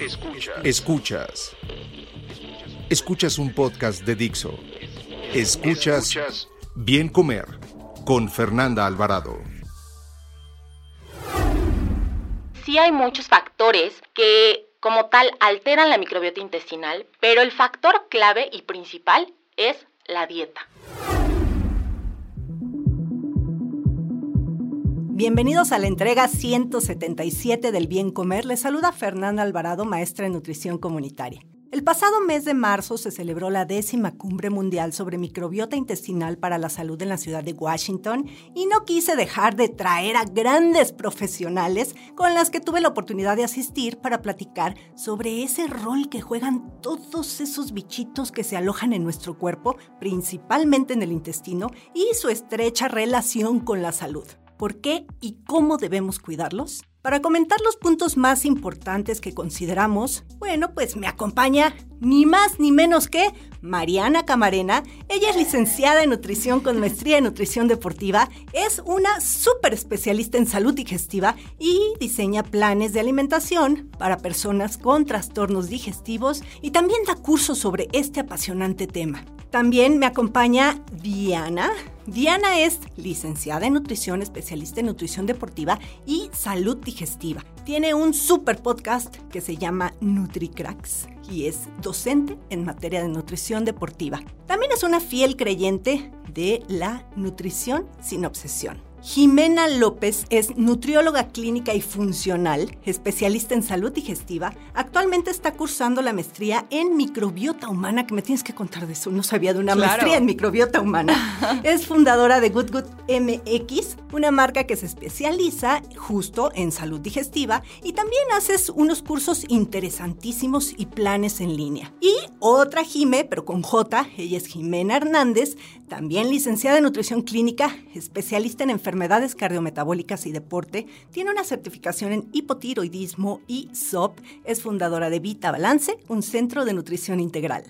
Escuchas. Escuchas. Escuchas un podcast de Dixo. Escuchas Bien Comer con Fernanda Alvarado. Sí hay muchos factores que como tal alteran la microbiota intestinal, pero el factor clave y principal es la dieta. Bienvenidos a la entrega 177 del Bien Comer. Les saluda Fernanda Alvarado, maestra en nutrición comunitaria. El pasado mes de marzo se celebró la décima cumbre mundial sobre microbiota intestinal para la salud en la ciudad de Washington y no quise dejar de traer a grandes profesionales con las que tuve la oportunidad de asistir para platicar sobre ese rol que juegan todos esos bichitos que se alojan en nuestro cuerpo, principalmente en el intestino, y su estrecha relación con la salud. ¿Por qué y cómo debemos cuidarlos? Para comentar los puntos más importantes que consideramos, bueno, pues me acompaña ni más ni menos que Mariana Camarena. Ella es licenciada en nutrición con maestría en nutrición deportiva, es una súper especialista en salud digestiva y diseña planes de alimentación para personas con trastornos digestivos y también da cursos sobre este apasionante tema. También me acompaña Diana. Diana es licenciada en nutrición, especialista en nutrición deportiva y salud digestiva. Tiene un super podcast que se llama NutriCracks y es docente en materia de nutrición deportiva. También es una fiel creyente de la nutrición sin obsesión. Jimena López es nutrióloga clínica y funcional, especialista en salud digestiva. Actualmente está cursando la maestría en microbiota humana, que me tienes que contar de eso. No sabía de una maestría en microbiota humana. es fundadora de Good Good MX, una marca que se especializa justo en salud digestiva y también haces unos cursos interesantísimos y planes en línea. Y otra Jime, pero con J, ella es Jimena Hernández, también licenciada en nutrición clínica, especialista en enfermedades cardiometabólicas y deporte, tiene una certificación en hipotiroidismo y SOP, es fundadora de Vita Balance, un centro de nutrición integral.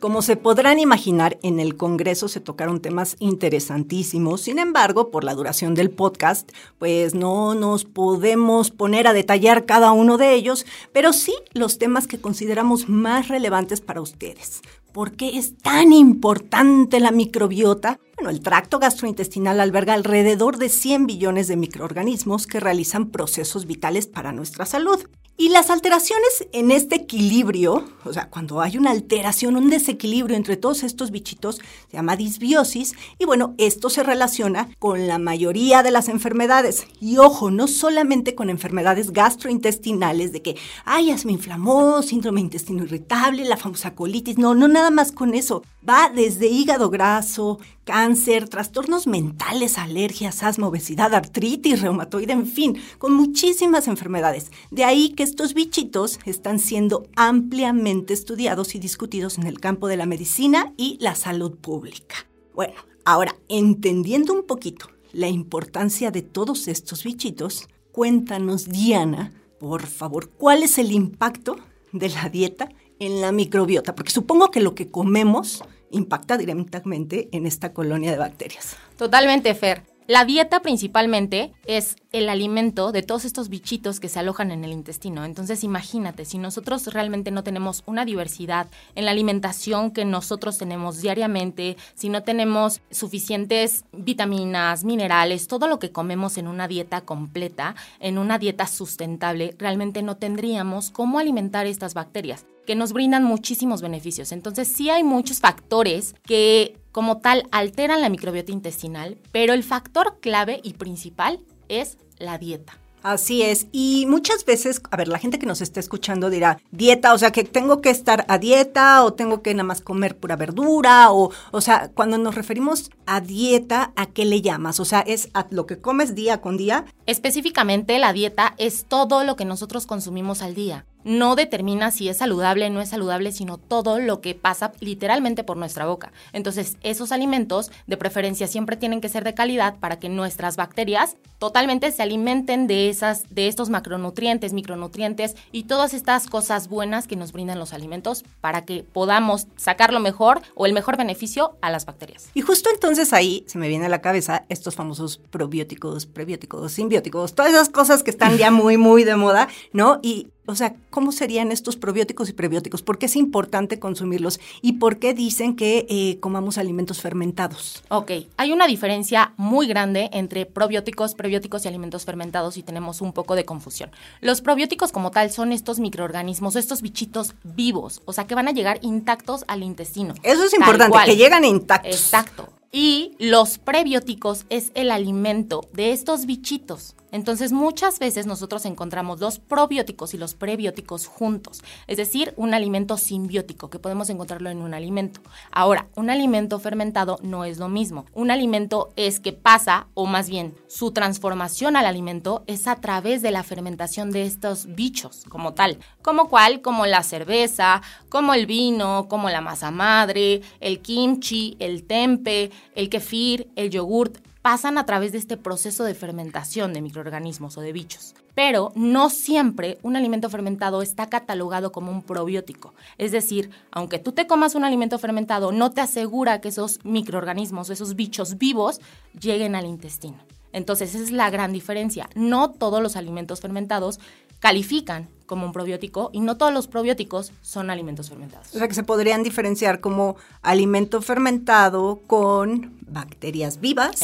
Como se podrán imaginar, en el Congreso se tocaron temas interesantísimos. Sin embargo, por la duración del podcast, pues no nos podemos poner a detallar cada uno de ellos, pero sí los temas que consideramos más relevantes para ustedes. ¿Por qué es tan importante la microbiota? Bueno, el tracto gastrointestinal alberga alrededor de 100 billones de microorganismos que realizan procesos vitales para nuestra salud. Y las alteraciones en este equilibrio, o sea, cuando hay una alteración, un desequilibrio entre todos estos bichitos, se llama disbiosis. Y bueno, esto se relaciona con la mayoría de las enfermedades. Y ojo, no solamente con enfermedades gastrointestinales, de que, ay, ya se me inflamó, síndrome de intestino irritable, la famosa colitis. No, no nada más con eso. Va desde hígado graso, cáncer, trastornos mentales, alergias, asma, obesidad, artritis, reumatoide, en fin, con muchísimas enfermedades. De ahí que estos bichitos están siendo ampliamente estudiados y discutidos en el campo de la medicina y la salud pública. Bueno, ahora, entendiendo un poquito la importancia de todos estos bichitos, cuéntanos, Diana, por favor, ¿cuál es el impacto de la dieta en la microbiota? Porque supongo que lo que comemos impacta directamente en esta colonia de bacterias. Totalmente, Fer. La dieta principalmente es el alimento de todos estos bichitos que se alojan en el intestino. Entonces imagínate, si nosotros realmente no tenemos una diversidad en la alimentación que nosotros tenemos diariamente, si no tenemos suficientes vitaminas, minerales, todo lo que comemos en una dieta completa, en una dieta sustentable, realmente no tendríamos cómo alimentar estas bacterias que nos brindan muchísimos beneficios. Entonces sí hay muchos factores que como tal alteran la microbiota intestinal, pero el factor clave y principal es la dieta. Así es. Y muchas veces, a ver, la gente que nos está escuchando dirá, dieta, o sea, que tengo que estar a dieta o tengo que nada más comer pura verdura o, o sea, cuando nos referimos a dieta, ¿a qué le llamas? O sea, es a lo que comes día con día. Específicamente, la dieta es todo lo que nosotros consumimos al día no determina si es saludable o no es saludable, sino todo lo que pasa literalmente por nuestra boca. Entonces, esos alimentos de preferencia siempre tienen que ser de calidad para que nuestras bacterias totalmente se alimenten de esas de estos macronutrientes, micronutrientes y todas estas cosas buenas que nos brindan los alimentos para que podamos sacar lo mejor o el mejor beneficio a las bacterias. Y justo entonces ahí se me viene a la cabeza estos famosos probióticos, prebióticos, simbióticos, todas esas cosas que están ya muy muy de moda, ¿no? Y o sea, ¿cómo serían estos probióticos y prebióticos? ¿Por qué es importante consumirlos? ¿Y por qué dicen que eh, comamos alimentos fermentados? Ok, hay una diferencia muy grande entre probióticos, prebióticos y alimentos fermentados y tenemos un poco de confusión. Los probióticos como tal son estos microorganismos, estos bichitos vivos, o sea, que van a llegar intactos al intestino. Eso es importante, que llegan intactos. Exacto. Y los prebióticos es el alimento de estos bichitos. Entonces muchas veces nosotros encontramos los probióticos y los prebióticos juntos, es decir, un alimento simbiótico que podemos encontrarlo en un alimento. Ahora, un alimento fermentado no es lo mismo. Un alimento es que pasa, o más bien su transformación al alimento es a través de la fermentación de estos bichos como tal, como cual, como la cerveza, como el vino, como la masa madre, el kimchi, el tempe, el kefir, el yogurt, pasan a través de este proceso de fermentación de microorganismos o de bichos. Pero no siempre un alimento fermentado está catalogado como un probiótico. Es decir, aunque tú te comas un alimento fermentado, no te asegura que esos microorganismos, esos bichos vivos, lleguen al intestino. Entonces, esa es la gran diferencia. No todos los alimentos fermentados califican como un probiótico y no todos los probióticos son alimentos fermentados. O sea que se podrían diferenciar como alimento fermentado con bacterias vivas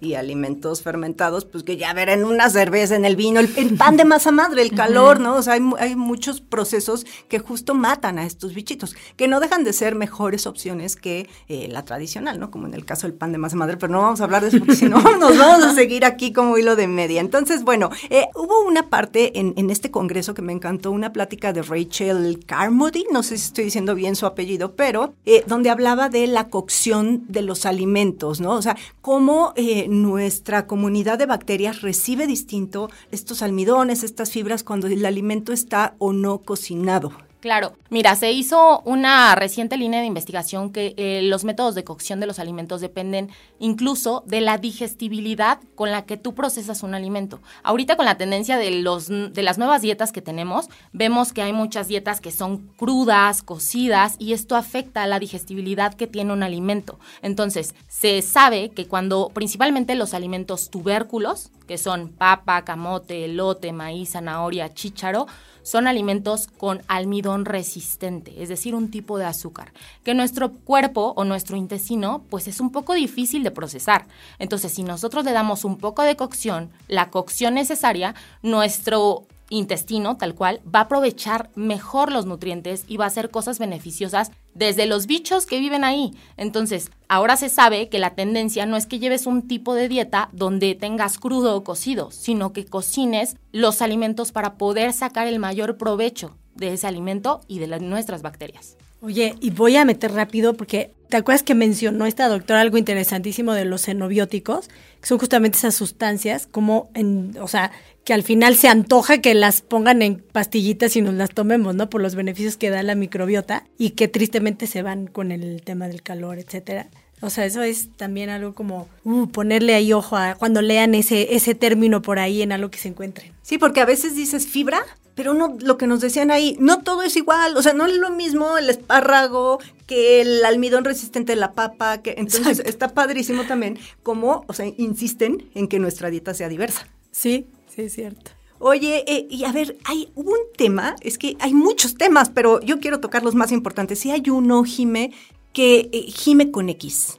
y alimentos fermentados, pues que ya verán una cerveza en el vino, el, pan de masa madre, el calor, ¿no? O sea, hay, muchos procesos que justo matan a estos bichitos, que no dejan de ser mejores opciones que eh, la tradicional, ¿no? Como en el caso del pan de masa madre, pero no vamos a hablar de eso porque si no nos vamos a seguir aquí como hilo de media. Entonces, bueno, eh, hubo una parte en, en este congreso que me encantó una plática de Rachel Carmody, no sé si estoy diciendo bien su apellido, pero eh, donde hablaba de la cocción de los alimentos, ¿no? O sea, cómo eh, nuestra comunidad de bacterias recibe distinto estos almidones, estas fibras cuando el alimento está o no cocinado. Claro, mira, se hizo una reciente línea de investigación que eh, los métodos de cocción de los alimentos dependen incluso de la digestibilidad con la que tú procesas un alimento. Ahorita con la tendencia de, los, de las nuevas dietas que tenemos, vemos que hay muchas dietas que son crudas, cocidas, y esto afecta a la digestibilidad que tiene un alimento. Entonces, se sabe que cuando principalmente los alimentos tubérculos, que son papa, camote, elote, maíz, zanahoria, chícharo, son alimentos con almidón resistente, es decir, un tipo de azúcar, que nuestro cuerpo o nuestro intestino pues es un poco difícil de procesar. Entonces, si nosotros le damos un poco de cocción, la cocción necesaria, nuestro intestino, tal cual, va a aprovechar mejor los nutrientes y va a hacer cosas beneficiosas desde los bichos que viven ahí. Entonces, ahora se sabe que la tendencia no es que lleves un tipo de dieta donde tengas crudo o cocido, sino que cocines los alimentos para poder sacar el mayor provecho de ese alimento y de nuestras bacterias. Oye, y voy a meter rápido porque ¿te acuerdas que mencionó esta doctora algo interesantísimo de los xenobióticos? Que son justamente esas sustancias, como en, o sea, que al final se antoja que las pongan en pastillitas y nos las tomemos, ¿no? Por los beneficios que da la microbiota y que tristemente se van con el tema del calor, etcétera. O sea, eso es también algo como uh, ponerle ahí ojo a cuando lean ese, ese término por ahí en algo que se encuentren. Sí, porque a veces dices fibra, pero no lo que nos decían ahí, no todo es igual, o sea, no es lo mismo el espárrago que el almidón resistente de la papa, que entonces está padrísimo también como, o sea, insisten en que nuestra dieta sea diversa. Sí, Sí, es cierto. Oye, eh, y a ver, hay un tema, es que hay muchos temas, pero yo quiero tocar los más importantes. Sí hay uno, Jime, que eh, Jime con X.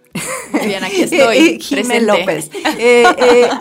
bien, aquí estoy. Jime López. Eh,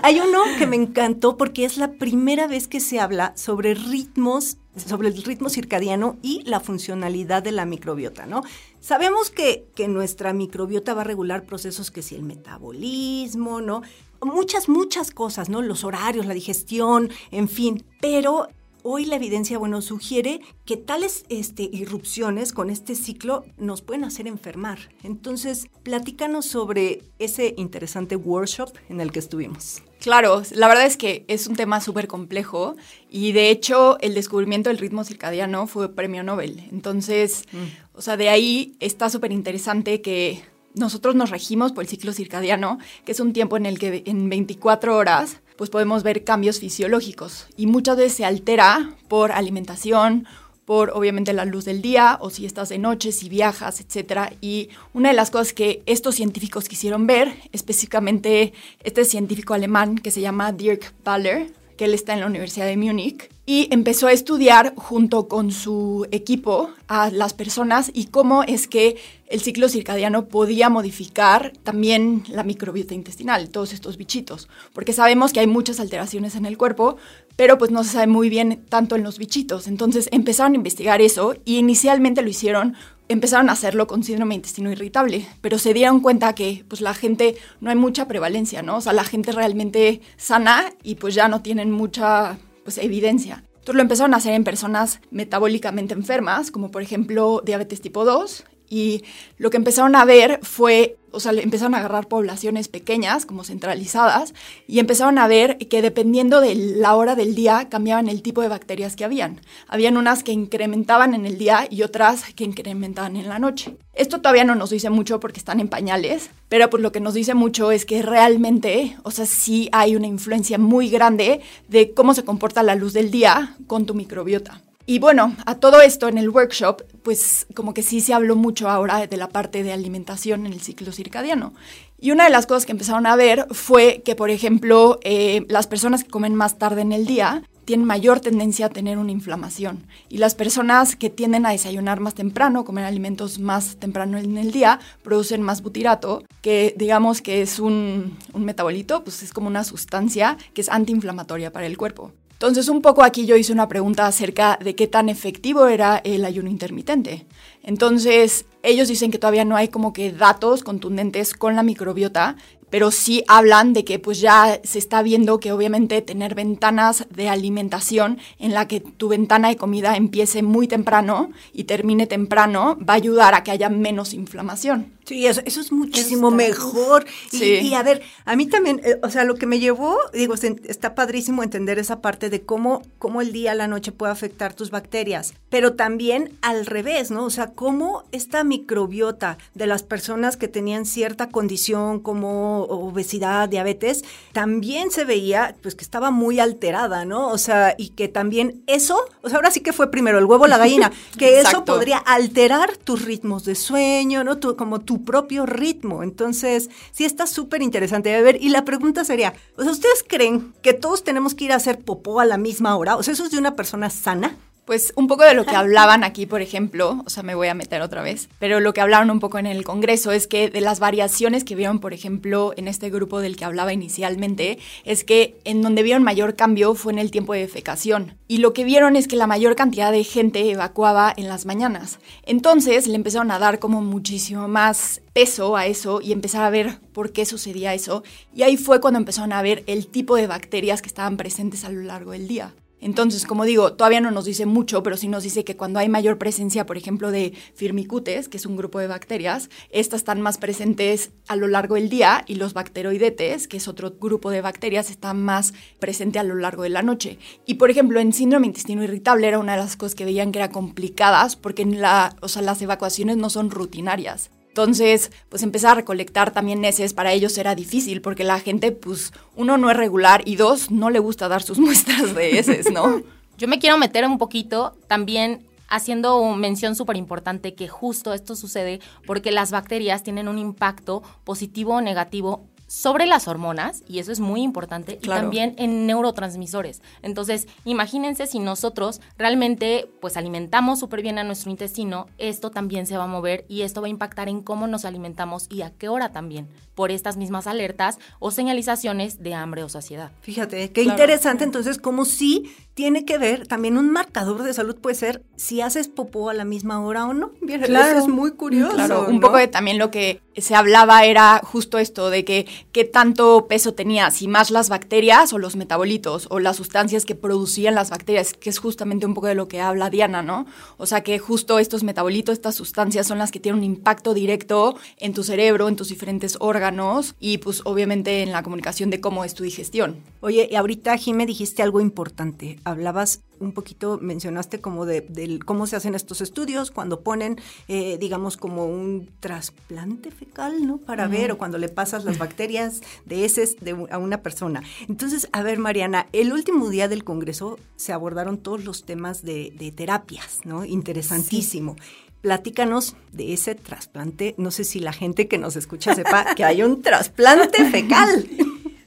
hay uno que me encantó porque es la primera vez que se habla sobre ritmos sobre el ritmo circadiano y la funcionalidad de la microbiota, ¿no? Sabemos que, que nuestra microbiota va a regular procesos que si el metabolismo, ¿no? Muchas, muchas cosas, ¿no? Los horarios, la digestión, en fin. Pero hoy la evidencia, bueno, sugiere que tales este, irrupciones con este ciclo nos pueden hacer enfermar. Entonces, platícanos sobre ese interesante workshop en el que estuvimos. Claro, la verdad es que es un tema súper complejo y de hecho el descubrimiento del ritmo circadiano fue premio Nobel. Entonces, mm. o sea, de ahí está súper interesante que nosotros nos regimos por el ciclo circadiano, que es un tiempo en el que en 24 horas pues podemos ver cambios fisiológicos y muchas veces se altera por alimentación, por obviamente la luz del día o si estás de noche, si viajas, etc. Y una de las cosas que estos científicos quisieron ver, específicamente este científico alemán que se llama Dirk Baller, que él está en la Universidad de Múnich, y empezó a estudiar junto con su equipo a las personas y cómo es que el ciclo circadiano podía modificar también la microbiota intestinal, todos estos bichitos, porque sabemos que hay muchas alteraciones en el cuerpo, pero pues no se sabe muy bien tanto en los bichitos. Entonces empezaron a investigar eso y inicialmente lo hicieron empezaron a hacerlo con síndrome de intestino irritable, pero se dieron cuenta que pues la gente no hay mucha prevalencia, ¿no? O sea, la gente realmente sana y pues ya no tienen mucha pues, evidencia. Entonces lo empezaron a hacer en personas metabólicamente enfermas, como por ejemplo diabetes tipo 2, y lo que empezaron a ver fue, o sea, empezaron a agarrar poblaciones pequeñas, como centralizadas, y empezaron a ver que dependiendo de la hora del día cambiaban el tipo de bacterias que habían. Habían unas que incrementaban en el día y otras que incrementaban en la noche. Esto todavía no nos dice mucho porque están en pañales, pero pues lo que nos dice mucho es que realmente, o sea, sí hay una influencia muy grande de cómo se comporta la luz del día con tu microbiota. Y bueno, a todo esto en el workshop, pues como que sí se habló mucho ahora de la parte de alimentación en el ciclo circadiano. Y una de las cosas que empezaron a ver fue que, por ejemplo, eh, las personas que comen más tarde en el día tienen mayor tendencia a tener una inflamación. Y las personas que tienden a desayunar más temprano, comer alimentos más temprano en el día, producen más butirato, que digamos que es un, un metabolito, pues es como una sustancia que es antiinflamatoria para el cuerpo. Entonces, un poco aquí yo hice una pregunta acerca de qué tan efectivo era el ayuno intermitente. Entonces, ellos dicen que todavía no hay como que datos contundentes con la microbiota, pero sí hablan de que pues ya se está viendo que obviamente tener ventanas de alimentación en la que tu ventana de comida empiece muy temprano y termine temprano va a ayudar a que haya menos inflamación. Sí, eso, es muchísimo mejor. Y, a ver, a mí también, eh, o sea, lo que me llevó, digo, está padrísimo entender esa parte de cómo, cómo el día, la noche puede afectar tus bacterias, pero también al revés, ¿no? O sea, cómo esta microbiota de las personas que tenían cierta condición como obesidad, diabetes, también se veía, pues, que estaba muy alterada, ¿no? O sea, y que también eso, o sea, ahora sí que fue primero el huevo la gallina, que eso podría alterar tus ritmos de sueño, ¿no? Tu, como tu propio ritmo. Entonces, sí está súper interesante de ver. Y la pregunta sería, o sea, ¿ustedes creen que todos tenemos que ir a hacer popó a la misma hora? O sea, ¿eso es de una persona sana? Pues un poco de lo que hablaban aquí, por ejemplo, o sea, me voy a meter otra vez, pero lo que hablaron un poco en el Congreso es que de las variaciones que vieron, por ejemplo, en este grupo del que hablaba inicialmente, es que en donde vieron mayor cambio fue en el tiempo de defecación. Y lo que vieron es que la mayor cantidad de gente evacuaba en las mañanas. Entonces le empezaron a dar como muchísimo más peso a eso y empezar a ver por qué sucedía eso. Y ahí fue cuando empezaron a ver el tipo de bacterias que estaban presentes a lo largo del día. Entonces, como digo, todavía no nos dice mucho, pero sí nos dice que cuando hay mayor presencia, por ejemplo, de firmicutes, que es un grupo de bacterias, estas están más presentes a lo largo del día y los bacteroidetes, que es otro grupo de bacterias, están más presentes a lo largo de la noche. Y, por ejemplo, en síndrome intestino irritable era una de las cosas que veían que eran complicadas porque las evacuaciones no son rutinarias. Entonces, pues empezar a recolectar también heces para ellos era difícil porque la gente, pues, uno no es regular y dos, no le gusta dar sus muestras de heces, ¿no? Yo me quiero meter un poquito también haciendo mención súper importante que justo esto sucede porque las bacterias tienen un impacto positivo o negativo sobre las hormonas, y eso es muy importante, y también en neurotransmisores. Entonces, imagínense si nosotros realmente pues alimentamos súper bien a nuestro intestino, esto también se va a mover y esto va a impactar en cómo nos alimentamos y a qué hora también, por estas mismas alertas o señalizaciones de hambre o saciedad. Fíjate, qué interesante entonces como si tiene que ver, también un marcador de salud puede ser si haces popó a la misma hora o no. Bien, Claro. Eso es muy curioso. Claro, un ¿no? poco de también lo que se hablaba era justo esto de que qué tanto peso tenía, si más las bacterias o los metabolitos o las sustancias que producían las bacterias, que es justamente un poco de lo que habla Diana, ¿no? O sea que justo estos metabolitos, estas sustancias son las que tienen un impacto directo en tu cerebro, en tus diferentes órganos y pues obviamente en la comunicación de cómo es tu digestión. Oye, y ahorita, Jimé, dijiste algo importante. Hablabas un poquito, mencionaste como de, del cómo se hacen estos estudios, cuando ponen, eh, digamos, como un trasplante fecal, ¿no? Para ver, o cuando le pasas las bacterias de heces de, a una persona. Entonces, a ver, Mariana, el último día del Congreso se abordaron todos los temas de, de terapias, ¿no? Interesantísimo. Platícanos de ese trasplante. No sé si la gente que nos escucha sepa que hay un trasplante fecal.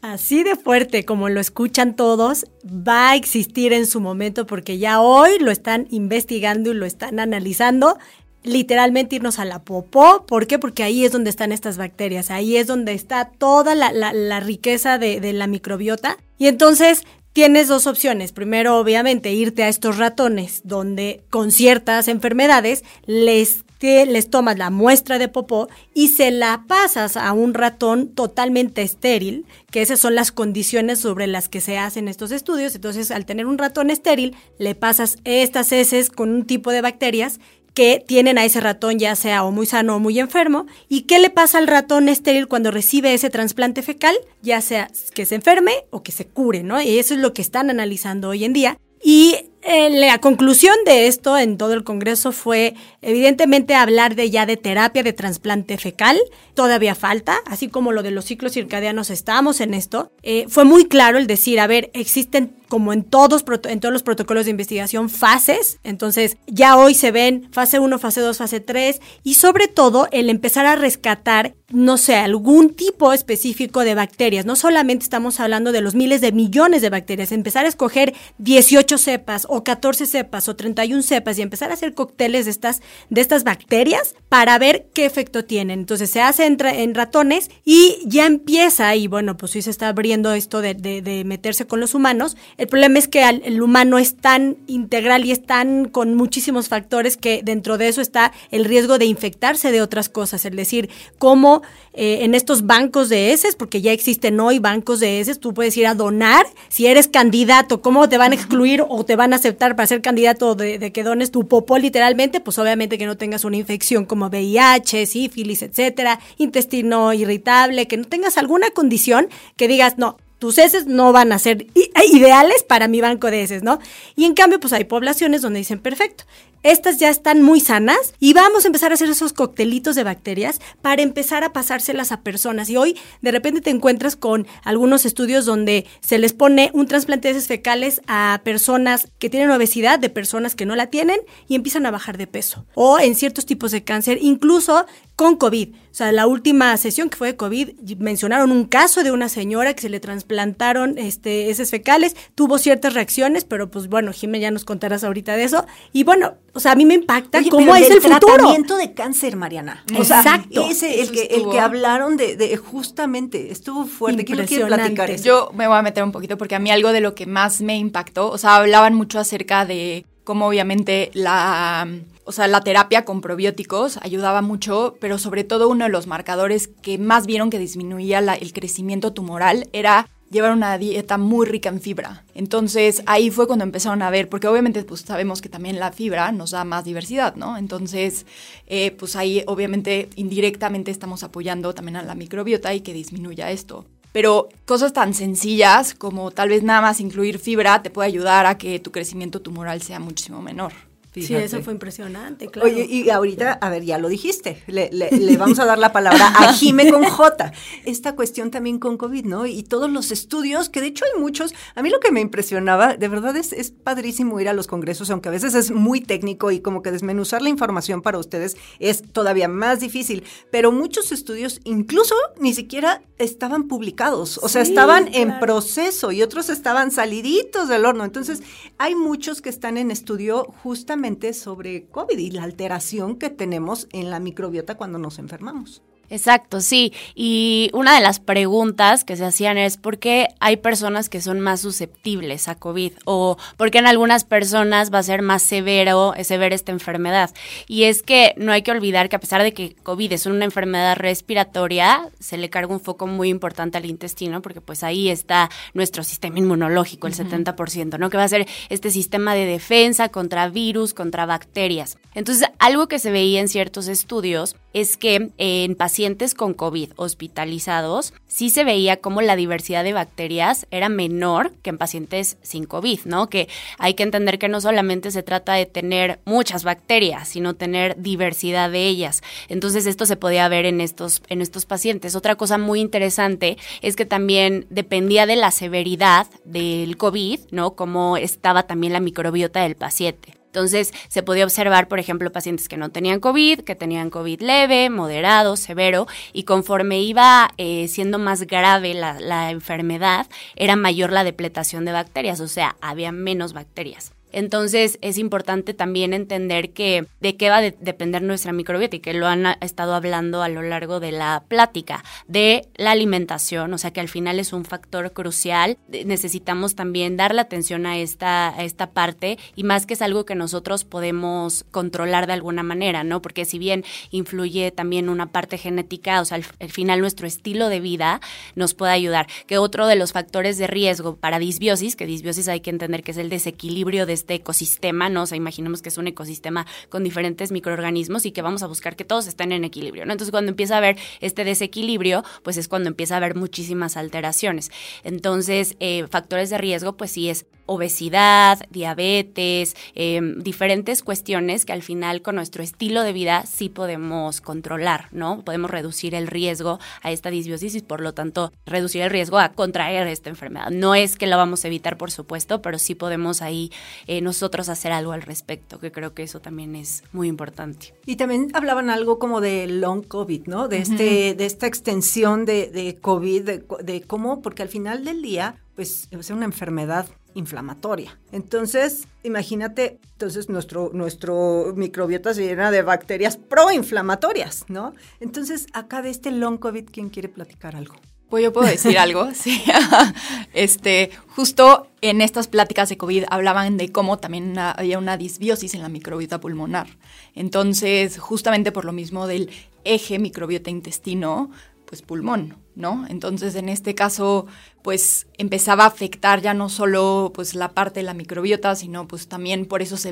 Así de fuerte como lo escuchan todos, va a existir en su momento porque ya hoy lo están investigando y lo están analizando. Literalmente irnos a la popó. ¿Por qué? Porque ahí es donde están estas bacterias. Ahí es donde está toda la, la- riqueza de la microbiota. Y entonces tienes dos opciones. Primero, obviamente, irte a estos ratones donde con ciertas enfermedades les, te- les tomas la muestra de popó y se la pasas a un ratón totalmente estéril, que esas son las condiciones sobre las que se hacen estos estudios. Entonces, al tener un ratón estéril, le pasas estas heces con un tipo de bacterias que tienen a ese ratón ya sea o muy sano o muy enfermo. ¿Y qué le pasa al ratón estéril cuando recibe ese trasplante fecal? Ya sea que se enferme o que se cure, ¿no? Y eso es lo que están analizando hoy en día. Y eh, la conclusión de esto en todo el Congreso fue, evidentemente, hablar de ya de terapia de trasplante fecal. Todavía falta, así como lo de los ciclos circadianos estamos en esto. Eh, fue muy claro el decir, a ver, existen como en todos, en todos los protocolos de investigación fases. Entonces, ya hoy se ven fase 1, fase 2, fase 3 y sobre todo el empezar a rescatar, no sé, algún tipo específico de bacterias. No solamente estamos hablando de los miles de millones de bacterias, empezar a escoger 18 cepas o 14 cepas o 31 cepas y empezar a hacer cócteles de estas, de estas bacterias para ver qué efecto tienen. Entonces, se hace en, ratones y ya empieza, y bueno, pues sí se está abriendo esto de, de- de meterse con los humanos. El problema es que al- el humano es tan integral y es tan con muchísimos factores que dentro de eso está el riesgo de infectarse de otras cosas. Es decir, cómo eh, en estos bancos de heces, porque ya existen hoy bancos de heces, tú puedes ir a donar. Si eres candidato, ¿cómo te van a excluir o te van a aceptar para ser candidato de, de que dones tu popó literalmente? Pues obviamente que no tengas una infección como VIH, sífilis, etcétera, intestino irritable, que no tengas alguna condición que digas, no, tus heces no van a ser ideales para mi banco de heces, ¿no? Y en cambio, pues hay poblaciones donde dicen, perfecto, estas ya están muy sanas y vamos a empezar a hacer esos coctelitos de bacterias para empezar a pasárselas a personas. Y hoy de repente te encuentras con algunos estudios donde se les pone un trasplante de heces fecales a personas que tienen obesidad, de personas que no la tienen y empiezan a bajar de peso. O en ciertos tipos de cáncer, incluso con COVID. O sea, la última sesión que fue de COVID, mencionaron un caso de una señora que se le trasplantaron este, heces fecales, tuvo ciertas reacciones, pero pues bueno, Jiménez ya nos contarás ahorita de eso. Y bueno, o sea, a mí me impacta Oye, cómo es el futuro. tratamiento de cáncer, Mariana. O sea, Exacto. ese, el que, el que hablaron de, de justamente, estuvo fuerte. ¿Quién lo quiere Impresionante. platicar eso? Yo me voy a meter un poquito porque a mí algo de lo que más me impactó, o sea, hablaban mucho acerca de cómo obviamente la, o sea, la terapia con probióticos ayudaba mucho, pero sobre todo uno de los marcadores que más vieron que disminuía la- el crecimiento tumoral era llevar una dieta muy rica en fibra. Entonces ahí fue cuando empezaron a ver, porque obviamente pues sabemos que también la fibra nos da más diversidad, ¿no? Entonces eh, pues ahí obviamente indirectamente estamos apoyando también a la microbiota y que disminuya esto. Pero cosas tan sencillas como tal vez nada más incluir fibra te puede ayudar a que tu crecimiento tumoral sea muchísimo menor. Sí, eso fue impresionante, claro. Oye, y ahorita, a ver, ya lo dijiste, le, le- le vamos a dar la palabra a Jime con J. Esta cuestión también con COVID, ¿no? Y todos los estudios, que de hecho hay muchos, a mí lo que me impresionaba, de verdad es, es padrísimo ir a los congresos, aunque a veces es muy técnico y como que desmenuzar la información para ustedes es todavía más difícil, pero muchos estudios incluso ni siquiera estaban publicados, o sea, Sí, estaban en proceso y otros estaban saliditos del horno. Entonces, hay muchos que están en estudio justamente sobre COVID y la alteración que tenemos en la microbiota cuando nos enfermamos. Exacto, sí. Y una de las preguntas que se hacían es por qué hay personas que son más susceptibles a COVID o por qué en algunas personas va a ser más severo, severa esta enfermedad. Y es que no hay que olvidar que a pesar de que COVID es una enfermedad respiratoria, se le carga un foco muy importante al intestino porque pues ahí está nuestro sistema inmunológico, el 70%, ¿no? Que va a ser este sistema de defensa contra virus, contra bacterias. Entonces, algo que se veía en ciertos estudios es que en pacientes con COVID hospitalizados sí se veía como la diversidad de bacterias era menor que en pacientes sin COVID, ¿no? Que hay que entender que no solamente se trata de tener muchas bacterias, sino tener diversidad de ellas. Entonces esto se podía ver en estos, en estos pacientes. Otra cosa muy interesante es que también dependía de la severidad del COVID, ¿no? Cómo estaba también la microbiota del paciente. Entonces, se podía observar, por ejemplo, pacientes que no tenían COVID, que tenían COVID leve, moderado, severo, y conforme iba eh, siendo más grave la, la enfermedad, era mayor la depletación de bacterias, o sea, había menos bacterias. Entonces es importante también entender que de qué va a depender nuestra microbiota y que lo han estado hablando a lo largo de la plática, de la alimentación, o sea que al final es un factor crucial. Necesitamos también darle atención a esta, esta parte y más que es algo que nosotros podemos controlar de alguna manera, ¿no? Porque si bien influye también una parte genética, o sea, al, final nuestro estilo de vida nos puede ayudar. Que otro de los factores de riesgo para disbiosis, que disbiosis hay que entender que es el desequilibrio de este ecosistema, ¿no? O sea, imaginemos que es un ecosistema con diferentes microorganismos y que vamos a buscar que todos estén en equilibrio, ¿no? Entonces, cuando empieza a haber este desequilibrio, pues es cuando empieza a haber muchísimas alteraciones. Entonces, eh, factores de riesgo, pues sí es obesidad, diabetes, em, diferentes cuestiones que al final con nuestro estilo de vida sí podemos controlar, ¿no? Podemos reducir el riesgo a esta disbiosis y por lo tanto reducir el riesgo a contraer esta enfermedad. No es que lo vamos a evitar, por supuesto, pero sí podemos ahí eh, nosotros hacer algo al respecto, que creo que eso también es muy importante. Y también hablaban algo como de long COVID, ¿no? De, este, de esta extensión de, de COVID, de, de cómo, porque al final del día, pues es una enfermedad inflamatoria. Entonces, imagínate, entonces nuestro, nuestro microbiota se llena de bacterias proinflamatorias, ¿no? Entonces, acá de este long COVID, ¿quién quiere platicar algo? Pues yo puedo decir algo, sí. este, justo en estas pláticas de COVID hablaban de cómo también había una disbiosis en la microbiota pulmonar. Entonces, justamente por lo mismo del eje microbiota intestino, pues pulmón, ¿no? Entonces, en este caso, pues empezaba a afectar ya no solo pues la parte de la microbiota, sino pues también por eso se,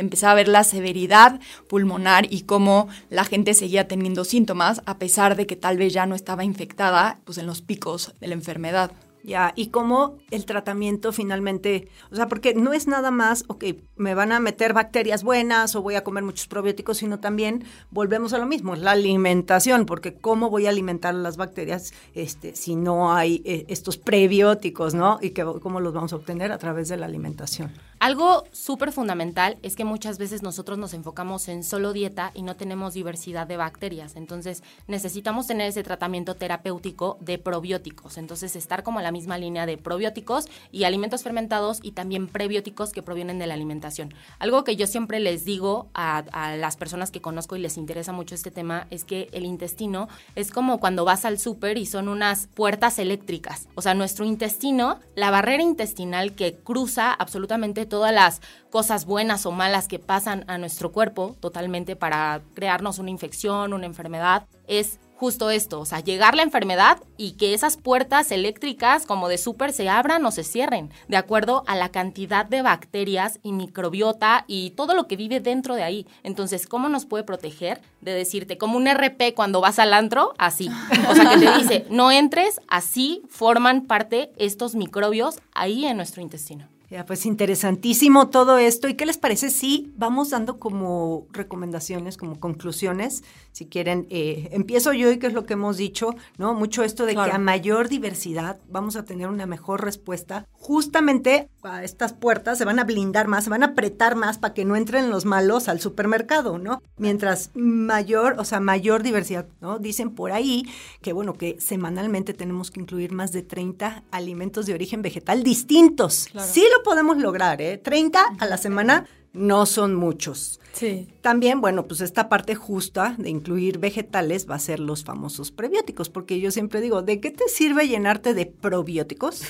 empezaba a ver la severidad pulmonar y cómo la gente seguía teniendo síntomas a pesar de que tal vez ya no estaba infectada pues en los picos de la enfermedad. Ya, y cómo el tratamiento finalmente, o sea, porque no es nada más, ok, me van a meter bacterias buenas o voy a comer muchos probióticos, sino también volvemos a lo mismo, la alimentación, porque cómo voy a alimentar las bacterias este, si no hay eh, estos prebióticos, ¿no? Y que, cómo los vamos a obtener a través de la alimentación. Algo súper fundamental es que muchas veces nosotros nos enfocamos en solo dieta y no tenemos diversidad de bacterias. Entonces necesitamos tener ese tratamiento terapéutico de probióticos. Entonces estar como la misma línea de probióticos y alimentos fermentados y también prebióticos que provienen de la alimentación. Algo que yo siempre les digo a, a las personas que conozco y les interesa mucho este tema es que el intestino es como cuando vas al súper y son unas puertas eléctricas. O sea, nuestro intestino, la barrera intestinal que cruza absolutamente todas las cosas buenas o malas que pasan a nuestro cuerpo totalmente para crearnos una infección, una enfermedad, es justo esto, o sea, llegar la enfermedad y que esas puertas eléctricas como de súper se abran o se cierren, de acuerdo a la cantidad de bacterias y microbiota y todo lo que vive dentro de ahí. Entonces, ¿cómo nos puede proteger de decirte, como un RP cuando vas al antro? Así. O sea, que te dice, no entres, así forman parte estos microbios ahí en nuestro intestino. Ya, pues interesantísimo todo esto. ¿Y qué les parece si vamos dando como recomendaciones, como conclusiones? Si quieren, eh, empiezo yo y qué es lo que hemos dicho, ¿no? Mucho esto de que a mayor diversidad vamos a tener una mejor respuesta. Justamente a estas puertas se van a blindar más, se van a apretar más para que no entren los malos al supermercado, ¿no? Mientras mayor, o sea, mayor diversidad, ¿no? Dicen por ahí que, bueno, que semanalmente tenemos que incluir más de 30 alimentos de origen vegetal distintos. Sí lo podemos lograr, ¿eh? 30 a la semana no son muchos. Sí. También, bueno, pues esta parte justa de incluir vegetales va a ser los famosos prebióticos, porque yo siempre digo, ¿de qué te sirve llenarte de probióticos?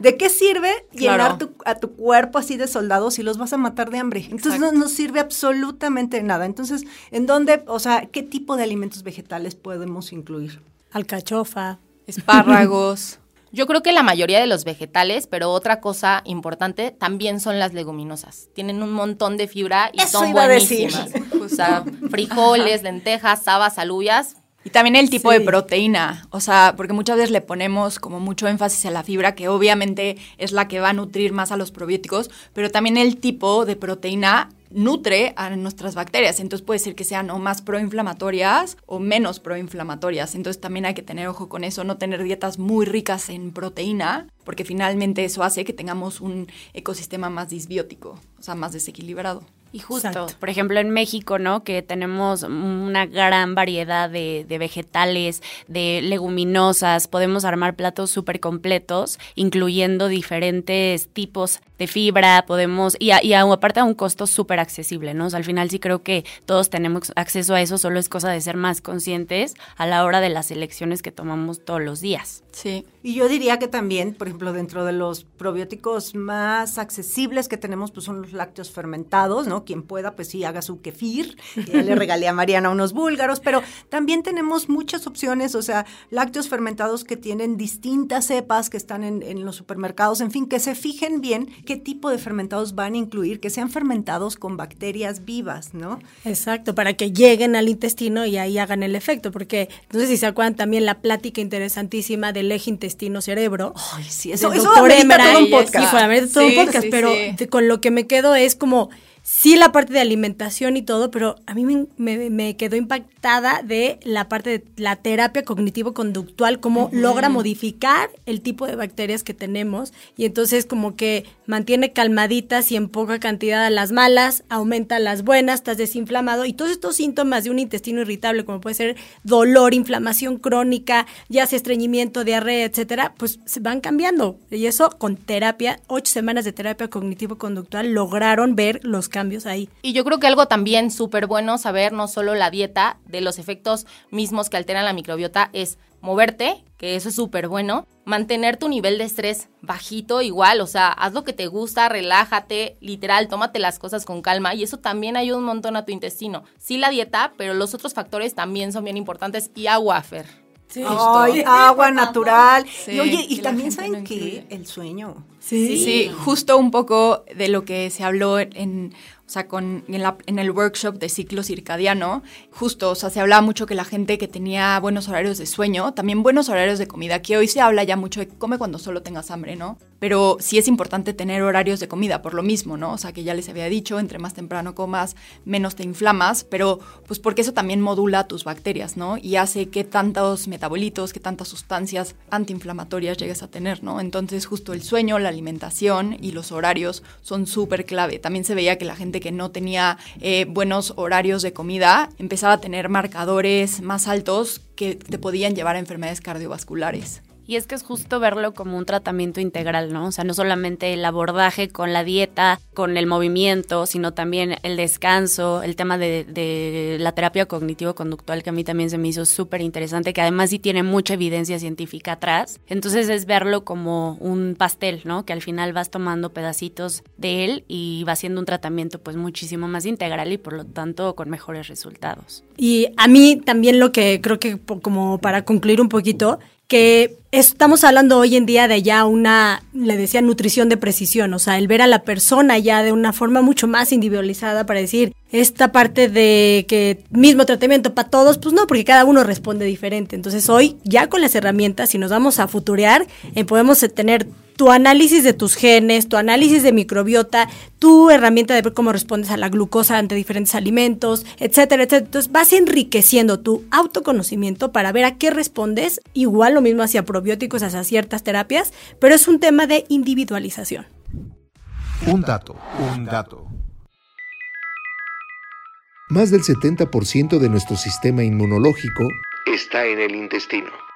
¿De qué sirve llenar tu, a tu cuerpo así de soldados si los vas a matar de hambre? Entonces no, no, sirve absolutamente nada. Entonces, ¿en dónde, o sea, qué tipo de alimentos vegetales podemos incluir? Alcachofa. Espárragos. Yo creo que la mayoría de los vegetales, pero otra cosa importante también son las leguminosas. Tienen un montón de fibra y Eso son iba a decir. buenísimas. O sea, frijoles, lentejas, habas, alubias. Y también el tipo Sí. de proteína, o sea, porque muchas veces le ponemos como mucho énfasis a la fibra, que obviamente es la que va a nutrir más a los probióticos, pero también el tipo de proteína nutre a nuestras bacterias. Entonces puede ser que sean o más proinflamatorias o menos proinflamatorias. Entonces también hay que tener ojo con eso, no tener dietas muy ricas en proteína, porque finalmente eso hace que tengamos un ecosistema más disbiótico, o sea, más desequilibrado. Y justo, Exacto. por ejemplo, en México, ¿no? Que tenemos una gran variedad de, de vegetales, de leguminosas, podemos armar platos súper completos, incluyendo diferentes tipos de fibra, podemos, y, a- y a- aparte a un costo súper accesible, ¿no? O sea, al final sí creo que todos tenemos acceso a eso, solo es cosa de ser más conscientes a la hora de las elecciones que tomamos todos los días. Sí. Y yo diría que también, por ejemplo, dentro de los probióticos más accesibles que tenemos, pues son los lácteos fermentados, ¿no? Quien pueda, pues sí, haga su kefir. Ya le regalé a Mariana unos búlgaros, pero también tenemos muchas opciones, o sea, lácteos fermentados que tienen distintas cepas que están en, en los supermercados, en fin, que se fijen bien qué tipo de fermentados van a incluir, que sean fermentados con bacterias vivas, ¿no? Exacto, para que lleguen al intestino y ahí hagan el efecto, porque no sé si se acuerdan también la plática interesantísima del eje intestino-cerebro. Ay, sí, eso, eso todo un Sí, podcast. fue, amerita todo Sí, un podcast, sí, pero sí. con lo que me quedo es como, sí la parte de alimentación y todo, pero a mí me, me- me quedó impactada de la parte de la terapia cognitivo-conductual, cómo logra modificar el tipo de bacterias que tenemos. Y entonces como que mantiene calmaditas y en poca cantidad a las malas, aumenta las buenas, estás desinflamado. Y todos estos síntomas de un intestino irritable, como puede ser dolor, inflamación crónica, ya sea estreñimiento, diarrea, etcétera, pues se van cambiando. Y eso con terapia, ocho semanas de terapia cognitivo-conductual lograron ver los cambios ahí. Y yo creo que algo también súper bueno saber, no solo la dieta, de los efectos mismos que alteran la microbiota, es moverte, que eso es súper bueno, mantener tu nivel de estrés bajito igual, o sea, haz lo que te gusta, relájate, literal, tómate las cosas con calma y eso también ayuda un montón a tu intestino. Sí la dieta, pero los otros factores también son bien importantes y agua, Fer. Ay, agua natural. Sí, y oye, y también saben no que el sueño. Sí. justo un poco de lo que se habló en, o sea, con, en, la- en el workshop de ciclo circadiano, justo, o sea, se hablaba mucho que la gente que tenía buenos horarios de sueño, también buenos horarios de comida, que hoy se habla ya mucho de come cuando solo tengas hambre, ¿no? Pero sí es importante tener horarios de comida, por lo mismo, ¿no? O sea, que ya les había dicho, entre más temprano comas, menos te inflamas, pero pues porque eso también modula tus bacterias, ¿no? Y hace que tantos metabolitos, que tantas sustancias antiinflamatorias llegues a tener, ¿no? Entonces justo el sueño, la alimentación y los horarios son súper clave. También se veía que la gente que no tenía eh, buenos horarios de comida empezaba a tener marcadores más altos que te podían llevar a enfermedades cardiovasculares. Y es que es justo verlo como un tratamiento integral, ¿no? O sea, no solamente el abordaje con la dieta, con el movimiento, sino también el descanso, el tema de, la terapia cognitivo-conductual, que a mí también se me hizo súper interesante, que además sí tiene mucha evidencia científica atrás. Entonces es verlo como un pastel, ¿no? Que al final vas tomando pedacitos de él y va siendo un tratamiento pues muchísimo más integral y por lo tanto con mejores resultados. Y a mí también lo que creo que como para concluir un poquito, que estamos hablando hoy en día de ya una, le decía, nutrición de precisión, o sea, el ver a la persona ya de una forma mucho más individualizada para decir, esta parte de que mismo tratamiento para todos, pues no, porque cada uno responde diferente. Entonces hoy, ya con las herramientas, si nos vamos a futurear, eh, podemos tener tu análisis de tus genes, tu análisis de microbiota, tu herramienta de ver cómo respondes a la glucosa ante diferentes alimentos, etcétera, etcétera. Entonces vas enriqueciendo tu autoconocimiento para ver a qué respondes, igual lo mismo hacia probióticos, hacia ciertas terapias, pero es un tema de individualización. Un dato, un dato. Más del 70% de nuestro sistema inmunológico está en el intestino.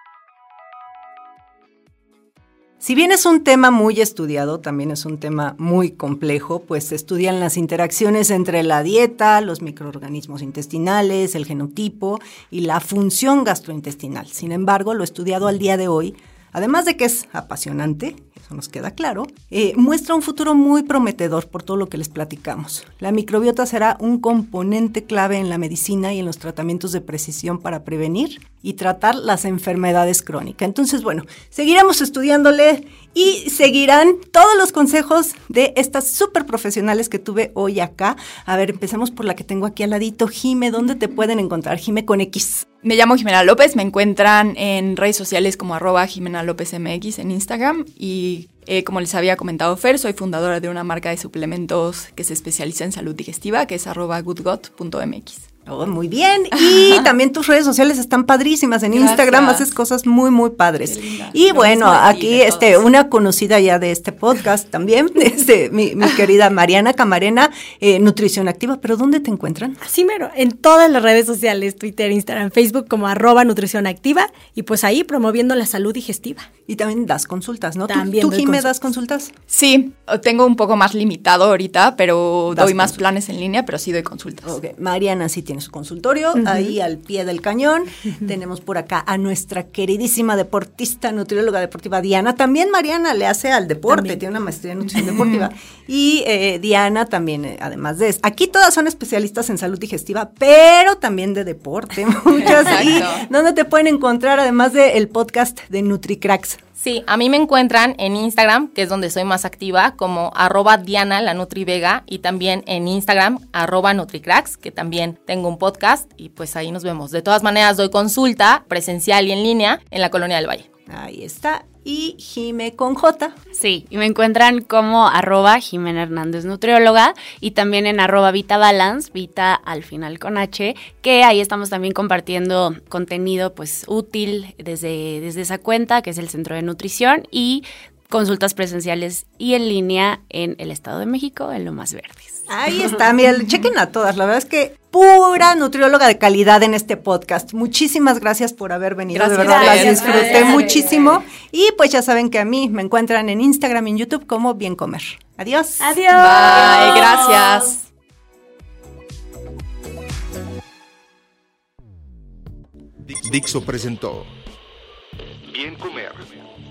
Si bien es un tema muy estudiado, también es un tema muy complejo, pues se estudian las interacciones entre la dieta, los microorganismos intestinales, el genotipo y la función gastrointestinal. Sin embargo, lo estudiado al día de hoy, además de que es apasionante, eso nos queda claro, eh, muestra un futuro muy prometedor por todo lo que les platicamos. La microbiota será un componente clave en la medicina y en los tratamientos de precisión para prevenir y tratar las enfermedades crónicas. Entonces, bueno, seguiremos estudiándole y seguirán todos los consejos de estas súper profesionales que tuve hoy acá. A ver, empecemos por la que tengo aquí al ladito. Jime, ¿dónde te pueden encontrar? Jime con X. Me llamo Jimena López, me encuentran en redes sociales como arroba Jimena López MX en Instagram y eh, como les había comentado Fer, soy fundadora de una marca de suplementos que se especializa en salud digestiva que es arroba goodgot.mx. Oh, muy bien. Y también tus redes sociales están padrísimas. En Instagram haces cosas muy, muy padres. Y bueno, aquí este, una conocida ya de este podcast también, este, mi, querida Mariana Camarena, eh, Nutrición Activa. ¿Pero dónde te encuentran? Así mero, en todas las redes sociales, Twitter, Instagram, Facebook, como arroba Nutrición Activa. Y pues ahí promoviendo la salud digestiva. Y también das consultas, ¿no? También ¿Tú, tú das consultas? Sí, tengo un poco más limitado ahorita, pero doy más planes en línea, pero sí doy consultas. Mariana sí tiene en su consultorio, ahí al pie del cañón. Tenemos por acá a nuestra queridísima deportista, nutrióloga deportiva Diana. También Mariana le hace al deporte, tiene una maestría en nutrición deportiva. Y eh, Diana también, eh, además de eso. Aquí todas son especialistas en salud digestiva, pero también de deporte. Muchas. y ¿Dónde te pueden encontrar, además del podcast de NutriCracks? Sí, a mí me encuentran en Instagram, que es donde soy más activa, como arroba Diana, la Nutrivega, y también en Instagram, arroba Nutricracks, que también tengo un podcast, y pues ahí nos vemos. De todas maneras, doy consulta presencial y en línea en la Colonia del Valle. Ahí está y Jime con J. Sí, y me encuentran como arroba Jimena Hernández Nutrióloga y también en arroba Vita Balance, Vita al final con H, que ahí estamos también compartiendo contenido pues útil desde, desde esa cuenta, que es el Centro de Nutrición, y consultas presenciales y en línea en el Estado de México, en Lo Más Verdes. Ahí está, mira, chequen a todas. La verdad es que pura nutrióloga de calidad en este podcast. Muchísimas gracias por haber venido. de verdad, las disfruté muchísimo. Y pues ya saben que a mí me encuentran en Instagram y en YouTube como Bien Comer. Adiós. Adiós. Bye, gracias. Dixo presentó Bien Comer